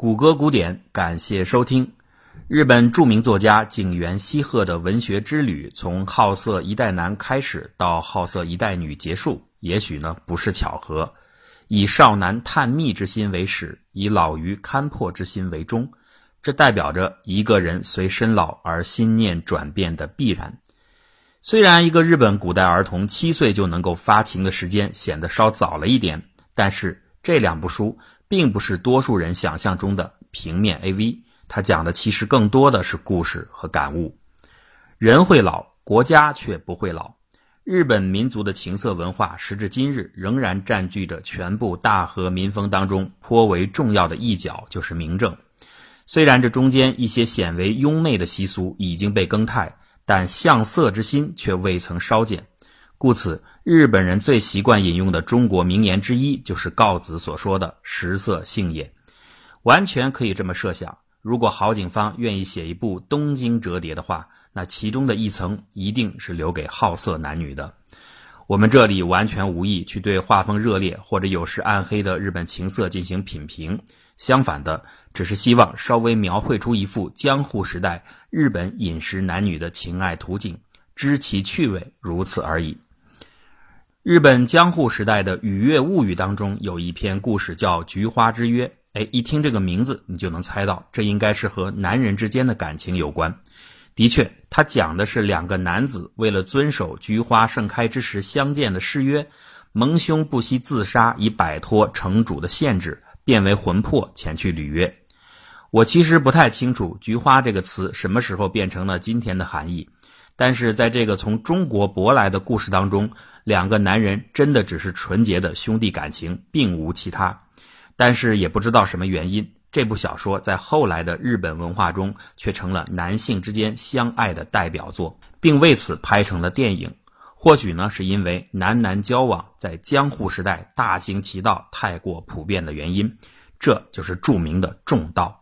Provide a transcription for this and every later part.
谷歌古典，感谢收听。日本著名作家井原西鹤的文学之旅，从好色一代男开始，到好色一代女结束，也许呢不是巧合。以少男探秘之心为始，以老于勘破之心为终，这代表着一个人随身老而心念转变的必然。虽然一个日本古代儿童七岁就能够发情的时间显得稍早了一点，但是这两部书。并不是多数人想象中的平面 AV，它讲的其实更多的是故事和感悟。人会老，国家却不会老。日本民族的情色文化，时至今日仍然占据着全部大和民风当中颇为重要的一角，就是明正。虽然这中间一些显为庸媚的习俗已经被更替，但向色之心却未曾稍减。故此，日本人最习惯引用的中国名言之一，就是告子所说的“食色性也”。完全可以这么设想：如果郝景芳愿意写一部《东京折叠》的话，那其中的一层一定是留给好色男女的。我们这里完全无意去对画风热烈或者有时暗黑的日本情色进行品评，相反的，只是希望稍微描绘出一幅江户时代日本饮食男女的情爱图景，知其趣味，如此而已。日本江户时代的《雨月物语》当中有一篇故事叫《菊花之约》。哎，一听这个名字，你就能猜到，这应该是和男人之间的感情有关。的确，它讲的是两个男子为了遵守菊花盛开之时相见的誓约，蒙兄不惜自杀以摆脱城主的限制，变为魂魄前去履约。我其实不太清楚“菊花”这个词什么时候变成了今天的含义，但是在这个从中国舶来的故事当中。两个男人真的只是纯洁的兄弟感情，并无其他。但是也不知道什么原因，这部小说在后来的日本文化中却成了男性之间相爱的代表作，并为此拍成了电影。或许呢，是因为男男交往在江户时代大行其道太过普遍的原因。这就是著名的重道。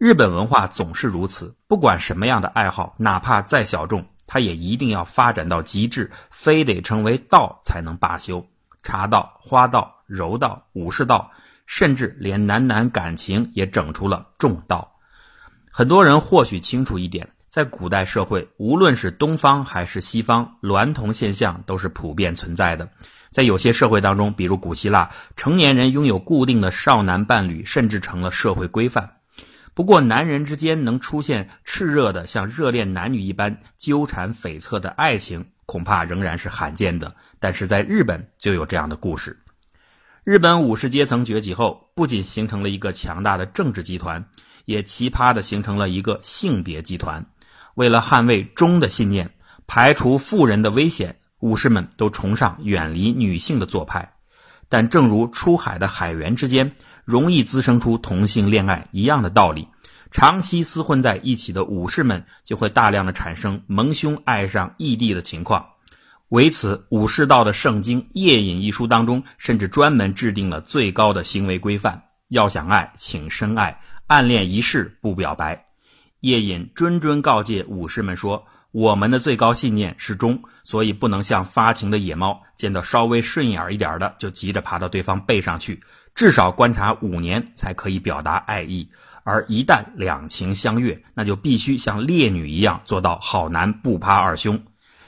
日本文化总是如此，不管什么样的爱好，哪怕再小众。他也一定要发展到极致，非得成为道才能罢休。茶道、花道、柔道、武士道，甚至连男男感情也整出了重道。很多人或许清楚一点，在古代社会，无论是东方还是西方，娈童现象都是普遍存在的。在有些社会当中，比如古希腊，成年人拥有固定的少男伴侣，甚至成了社会规范。不过，男人之间能出现炽热的像热恋男女一般纠缠悱恻的爱情，恐怕仍然是罕见的。但是在日本就有这样的故事。日本武士阶层崛起后，不仅形成了一个强大的政治集团，也奇葩的形成了一个性别集团。为了捍卫忠的信念，排除富人的危险，武士们都崇尚远离女性的做派。但正如出海的海员之间。容易滋生出同性恋爱一样的道理，长期厮混在一起的武士们就会大量的产生蒙兄爱上异地的情况。为此，武士道的圣经《夜隐》一书当中，甚至专门制定了最高的行为规范：要想爱，请深爱，暗恋一世不表白。夜隐谆谆告诫武士们说：“我们的最高信念是忠，所以不能像发情的野猫，见到稍微顺眼一点的就急着爬到对方背上去。”至少观察五年才可以表达爱意，而一旦两情相悦，那就必须像烈女一样做到好男不趴二兄。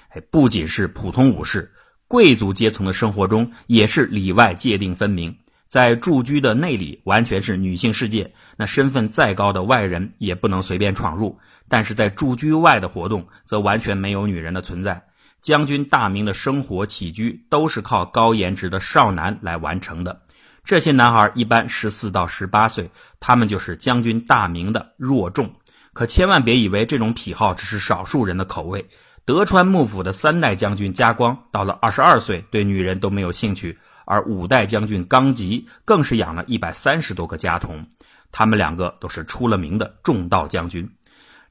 哎，不仅是普通武士，贵族阶层的生活中也是里外界定分明。在住居的内里，完全是女性世界，那身份再高的外人也不能随便闯入；但是在住居外的活动，则完全没有女人的存在。将军大明的生活起居都是靠高颜值的少男来完成的。这些男孩一般十四到十八岁，他们就是将军大名的弱众。可千万别以为这种癖好只是少数人的口味。德川幕府的三代将军家光到了二十二岁，对女人都没有兴趣；而五代将军纲吉更是养了一百三十多个家童。他们两个都是出了名的重道将军。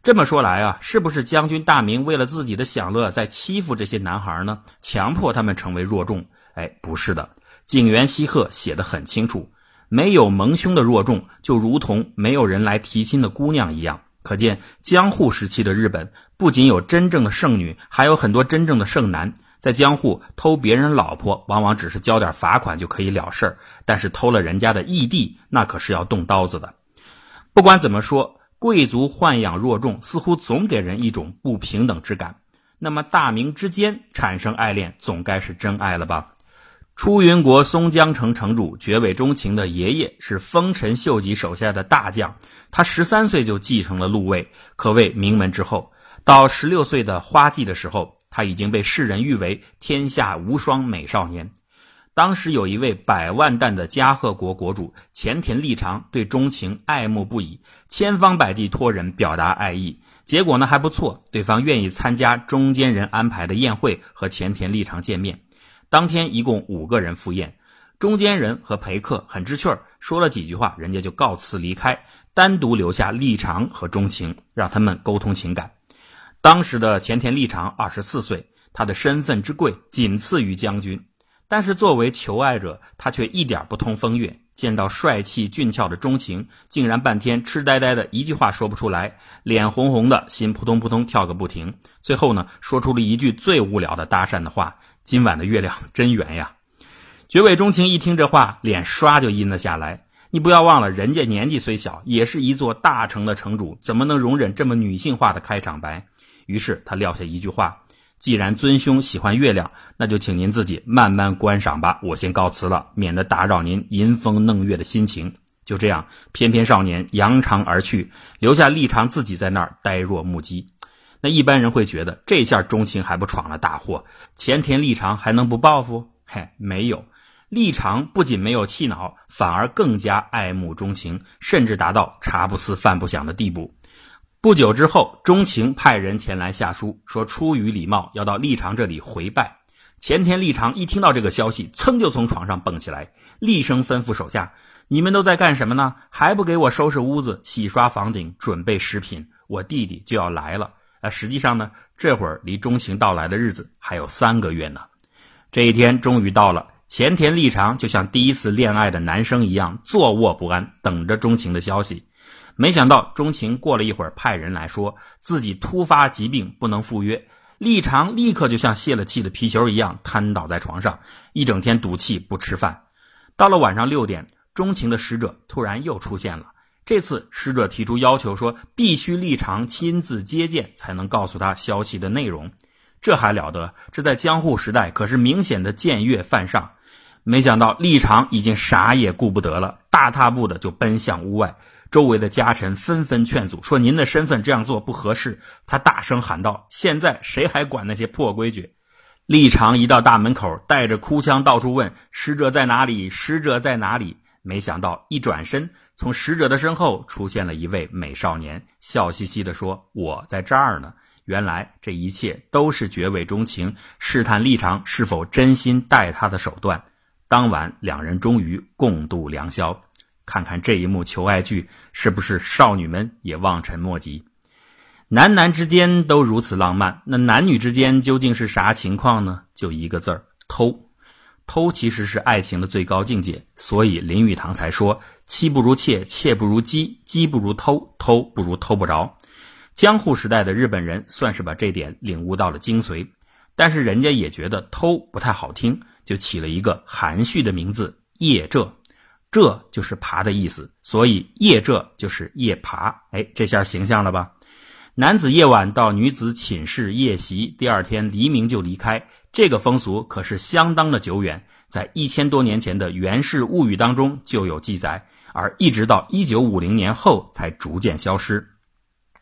这么说来啊，是不是将军大名为了自己的享乐在欺负这些男孩呢？强迫他们成为弱众？哎，不是的。井原西鹤写得很清楚，没有蒙兄的弱众，就如同没有人来提亲的姑娘一样。可见江户时期的日本，不仅有真正的剩女，还有很多真正的剩男。在江户偷别人老婆，往往只是交点罚款就可以了事儿，但是偷了人家的义弟，那可是要动刀子的。不管怎么说，贵族豢养弱众，似乎总给人一种不平等之感。那么大明之间产生爱恋，总该是真爱了吧？出云国松江城城主绝尾钟情的爷爷是丰臣秀吉手下的大将，他十三岁就继承了禄位，可谓名门之后。到十六岁的花季的时候，他已经被世人誉为天下无双美少年。当时有一位百万担的加贺国国主前田利长对钟情爱慕不已，千方百计托人表达爱意。结果呢还不错，对方愿意参加中间人安排的宴会和前田利长见面。当天一共五个人赴宴，中间人和陪客很知趣儿，说了几句话，人家就告辞离开，单独留下立长和钟情，让他们沟通情感。当时的前田利长二十四岁，他的身份之贵仅次于将军。但是作为求爱者，他却一点不通风月。见到帅气俊俏的钟情，竟然半天痴呆呆的，一句话说不出来，脸红红的，心扑通扑通跳个不停。最后呢，说出了一句最无聊的搭讪的话：“今晚的月亮真圆呀！”绝尾钟情一听这话，脸唰就阴了下来。你不要忘了，人家年纪虽小，也是一座大城的城主，怎么能容忍这么女性化的开场白？于是他撂下一句话。既然尊兄喜欢月亮，那就请您自己慢慢观赏吧。我先告辞了，免得打扰您吟风弄月的心情。就这样，翩翩少年扬长而去，留下立长自己在那儿呆若木鸡。那一般人会觉得，这下钟情还不闯了大祸？前田立长还能不报复？嘿，没有，立长不仅没有气恼，反而更加爱慕钟情，甚至达到茶不思饭不想的地步。不久之后，钟情派人前来下书，说出于礼貌要到立长这里回拜。前田立长一听到这个消息，噌就从床上蹦起来，厉声吩咐手下：“你们都在干什么呢？还不给我收拾屋子、洗刷房顶、准备食品？我弟弟就要来了。”啊，实际上呢，这会儿离钟情到来的日子还有三个月呢。这一天终于到了，前田立长就像第一次恋爱的男生一样，坐卧不安，等着钟情的消息。没想到钟情过了一会儿，派人来说自己突发疾病不能赴约，立长立刻就像泄了气的皮球一样瘫倒在床上，一整天赌气不吃饭。到了晚上六点，钟情的使者突然又出现了。这次使者提出要求说，必须立长亲自接见才能告诉他消息的内容。这还了得？这在江户时代可是明显的僭越犯上。没想到立长已经啥也顾不得了，大踏步的就奔向屋外。周围的家臣纷纷劝阻，说：“您的身份这样做不合适。”他大声喊道：“现在谁还管那些破规矩？”立长一到大门口，带着哭腔到处问：“使者在哪里？使者在哪里？”没想到一转身，从使者的身后出现了一位美少年，笑嘻嘻地说：“我在这儿呢。”原来这一切都是绝尾钟情试探立场是否真心待他的手段。当晚，两人终于共度良宵。看看这一幕求爱剧，是不是少女们也望尘莫及？男男之间都如此浪漫，那男女之间究竟是啥情况呢？就一个字儿：偷。偷其实是爱情的最高境界，所以林语堂才说：“妻不如妾，妾不如鸡，鸡不如偷，偷不如偷不着。”江户时代的日本人算是把这点领悟到了精髓，但是人家也觉得偷不太好听，就起了一个含蓄的名字——夜这。这就是爬的意思，所以夜这就是夜爬。哎，这下形象了吧？男子夜晚到女子寝室夜袭，第二天黎明就离开。这个风俗可是相当的久远，在一千多年前的《源氏物语》当中就有记载，而一直到一九五零年后才逐渐消失。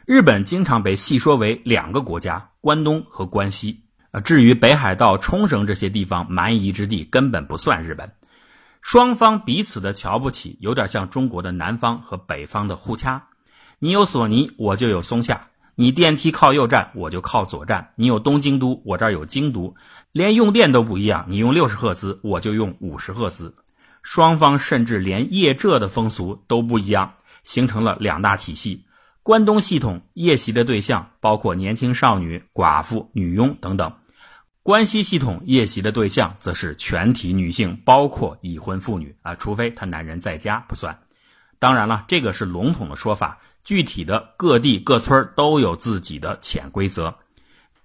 日本经常被细说为两个国家，关东和关西。啊，至于北海道、冲绳这些地方蛮夷之地，根本不算日本。双方彼此的瞧不起，有点像中国的南方和北方的互掐。你有索尼，我就有松下；你电梯靠右站，我就靠左站；你有东京都，我这儿有京都。连用电都不一样，你用六十赫兹，我就用五十赫兹。双方甚至连夜浙的风俗都不一样，形成了两大体系。关东系统夜袭的对象包括年轻少女、寡妇、女佣等等。关西系统夜袭的对象则是全体女性，包括已婚妇女啊，除非她男人在家不算。当然了，这个是笼统的说法，具体的各地各村都有自己的潜规则。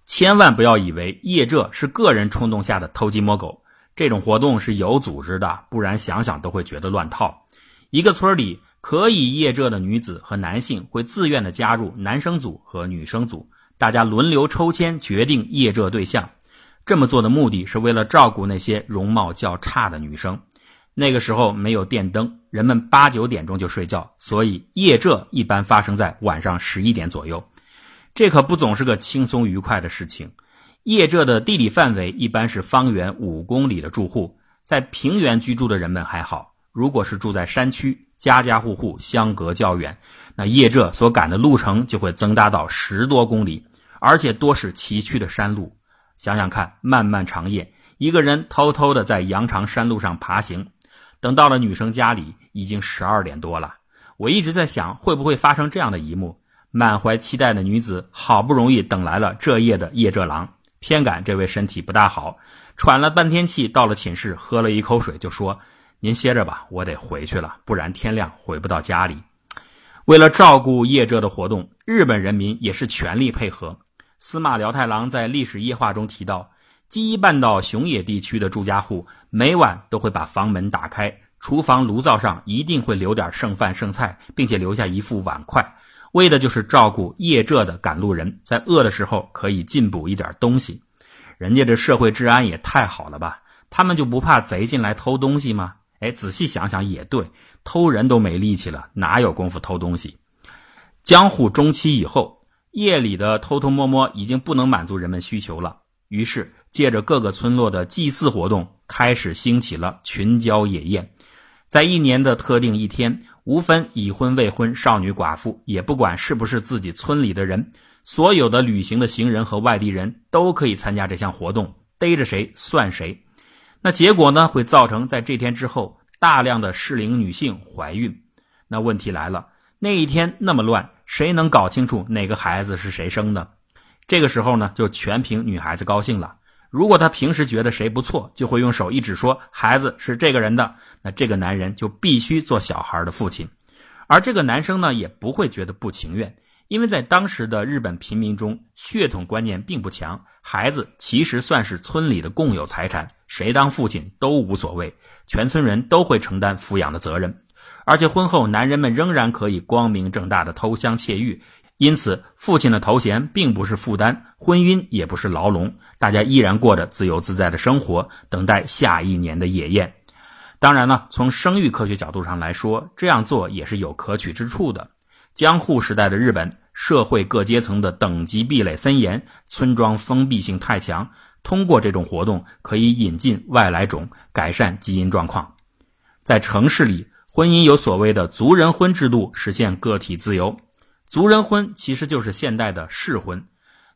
千万不要以为夜这是个人冲动下的偷鸡摸狗，这种活动是有组织的，不然想想都会觉得乱套。一个村里可以夜这的女子和男性会自愿的加入男生组和女生组，大家轮流抽签决定夜这对象。这么做的目的是为了照顾那些容貌较差的女生。那个时候没有电灯，人们八九点钟就睡觉，所以夜这一般发生在晚上十一点左右。这可不总是个轻松愉快的事情。夜这的地理范围一般是方圆五公里的住户，在平原居住的人们还好。如果是住在山区，家家户户相隔较远，那夜这所赶的路程就会增大到十多公里，而且多是崎岖的山路。想想看，漫漫长夜，一个人偷偷的在羊肠山路上爬行，等到了女生家里，已经十二点多了。我一直在想，会不会发生这样的一幕：满怀期待的女子，好不容易等来了这夜的夜这郎。偏赶这位身体不大好，喘了半天气，到了寝室喝了一口水，就说：“您歇着吧，我得回去了，不然天亮回不到家里。”为了照顾夜这的活动，日本人民也是全力配合。司马辽太郎在历史夜话中提到，基伊半岛熊野地区的住家户每晚都会把房门打开，厨房炉灶上一定会留点剩饭剩菜，并且留下一副碗筷。为的就是照顾夜这的赶路人，在饿的时候可以进补一点东西。人家这社会治安也太好了吧？他们就不怕贼进来偷东西吗？哎，仔细想想也对，偷人都没力气了，哪有功夫偷东西？江户中期以后，夜里的偷偷摸摸已经不能满足人们需求了，于是借着各个村落的祭祀活动，开始兴起了群交野宴，在一年的特定一天。无分已婚未婚、少女寡妇，也不管是不是自己村里的人，所有的旅行的行人和外地人都可以参加这项活动，逮着谁算谁。那结果呢，会造成在这天之后大量的适龄女性怀孕。那问题来了，那一天那么乱，谁能搞清楚哪个孩子是谁生的？这个时候呢，就全凭女孩子高兴了。如果他平时觉得谁不错，就会用手一指说孩子是这个人的，那这个男人就必须做小孩的父亲，而这个男生呢也不会觉得不情愿，因为在当时的日本平民中，血统观念并不强，孩子其实算是村里的共有财产，谁当父亲都无所谓，全村人都会承担抚养的责任，而且婚后男人们仍然可以光明正大的偷香窃玉。因此，父亲的头衔并不是负担，婚姻也不是牢笼，大家依然过着自由自在的生活，等待下一年的野宴。当然了，从生育科学角度上来说，这样做也是有可取之处的。江户时代的日本社会各阶层的等级壁垒森严，村庄封闭性太强，通过这种活动可以引进外来种，改善基因状况。在城市里，婚姻有所谓的族人婚制度，实现个体自由。族人婚其实就是现代的试婚，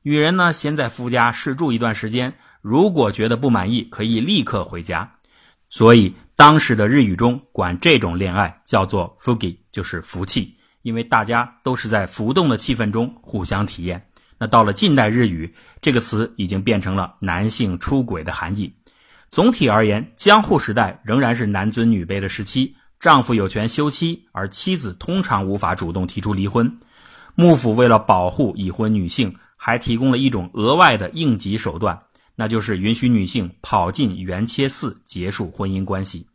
女人呢先在夫家试住一段时间，如果觉得不满意，可以立刻回家。所以当时的日语中管这种恋爱叫做 “fugi”，就是福气，因为大家都是在浮动的气氛中互相体验。那到了近代日语，这个词已经变成了男性出轨的含义。总体而言，江户时代仍然是男尊女卑的时期，丈夫有权休妻，而妻子通常无法主动提出离婚。幕府为了保护已婚女性，还提供了一种额外的应急手段，那就是允许女性跑进元切寺结束婚姻关系。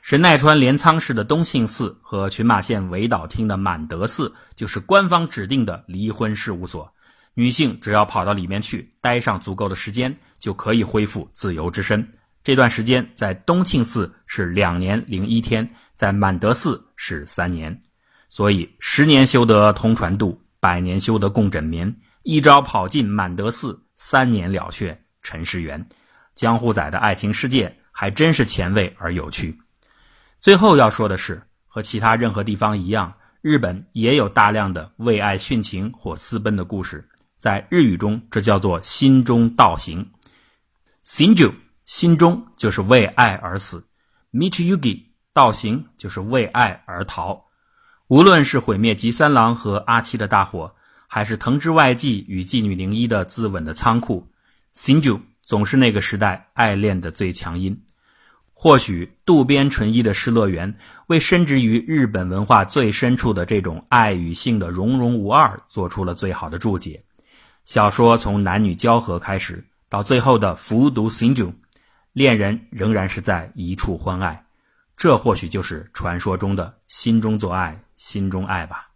神奈川镰仓市的东庆寺和群马县尾岛町的满德寺就是官方指定的离婚事务所。女性只要跑到里面去，待上足够的时间，就可以恢复自由之身。这段时间在东庆寺是两年零一天，在满德寺是三年。所以十年修得同船渡。百年修得共枕眠，一朝跑进满德寺，三年了却尘世缘。江户仔的爱情世界还真是前卫而有趣。最后要说的是，和其他任何地方一样，日本也有大量的为爱殉情或私奔的故事。在日语中，这叫做心中道行。心中心中就是为爱而死，Michugi 道行就是为爱而逃。无论是毁灭吉三郎和阿七的大火，还是藤之外纪与妓女零一的自刎的仓库，新旧总是那个时代爱恋的最强音。或许渡边淳一的《失乐园》为深植于日本文化最深处的这种爱与性的融融无二做出了最好的注解。小说从男女交合开始，到最后的服毒新旧，恋人仍然是在一处欢爱。这或许就是传说中的心中做爱。心中爱吧。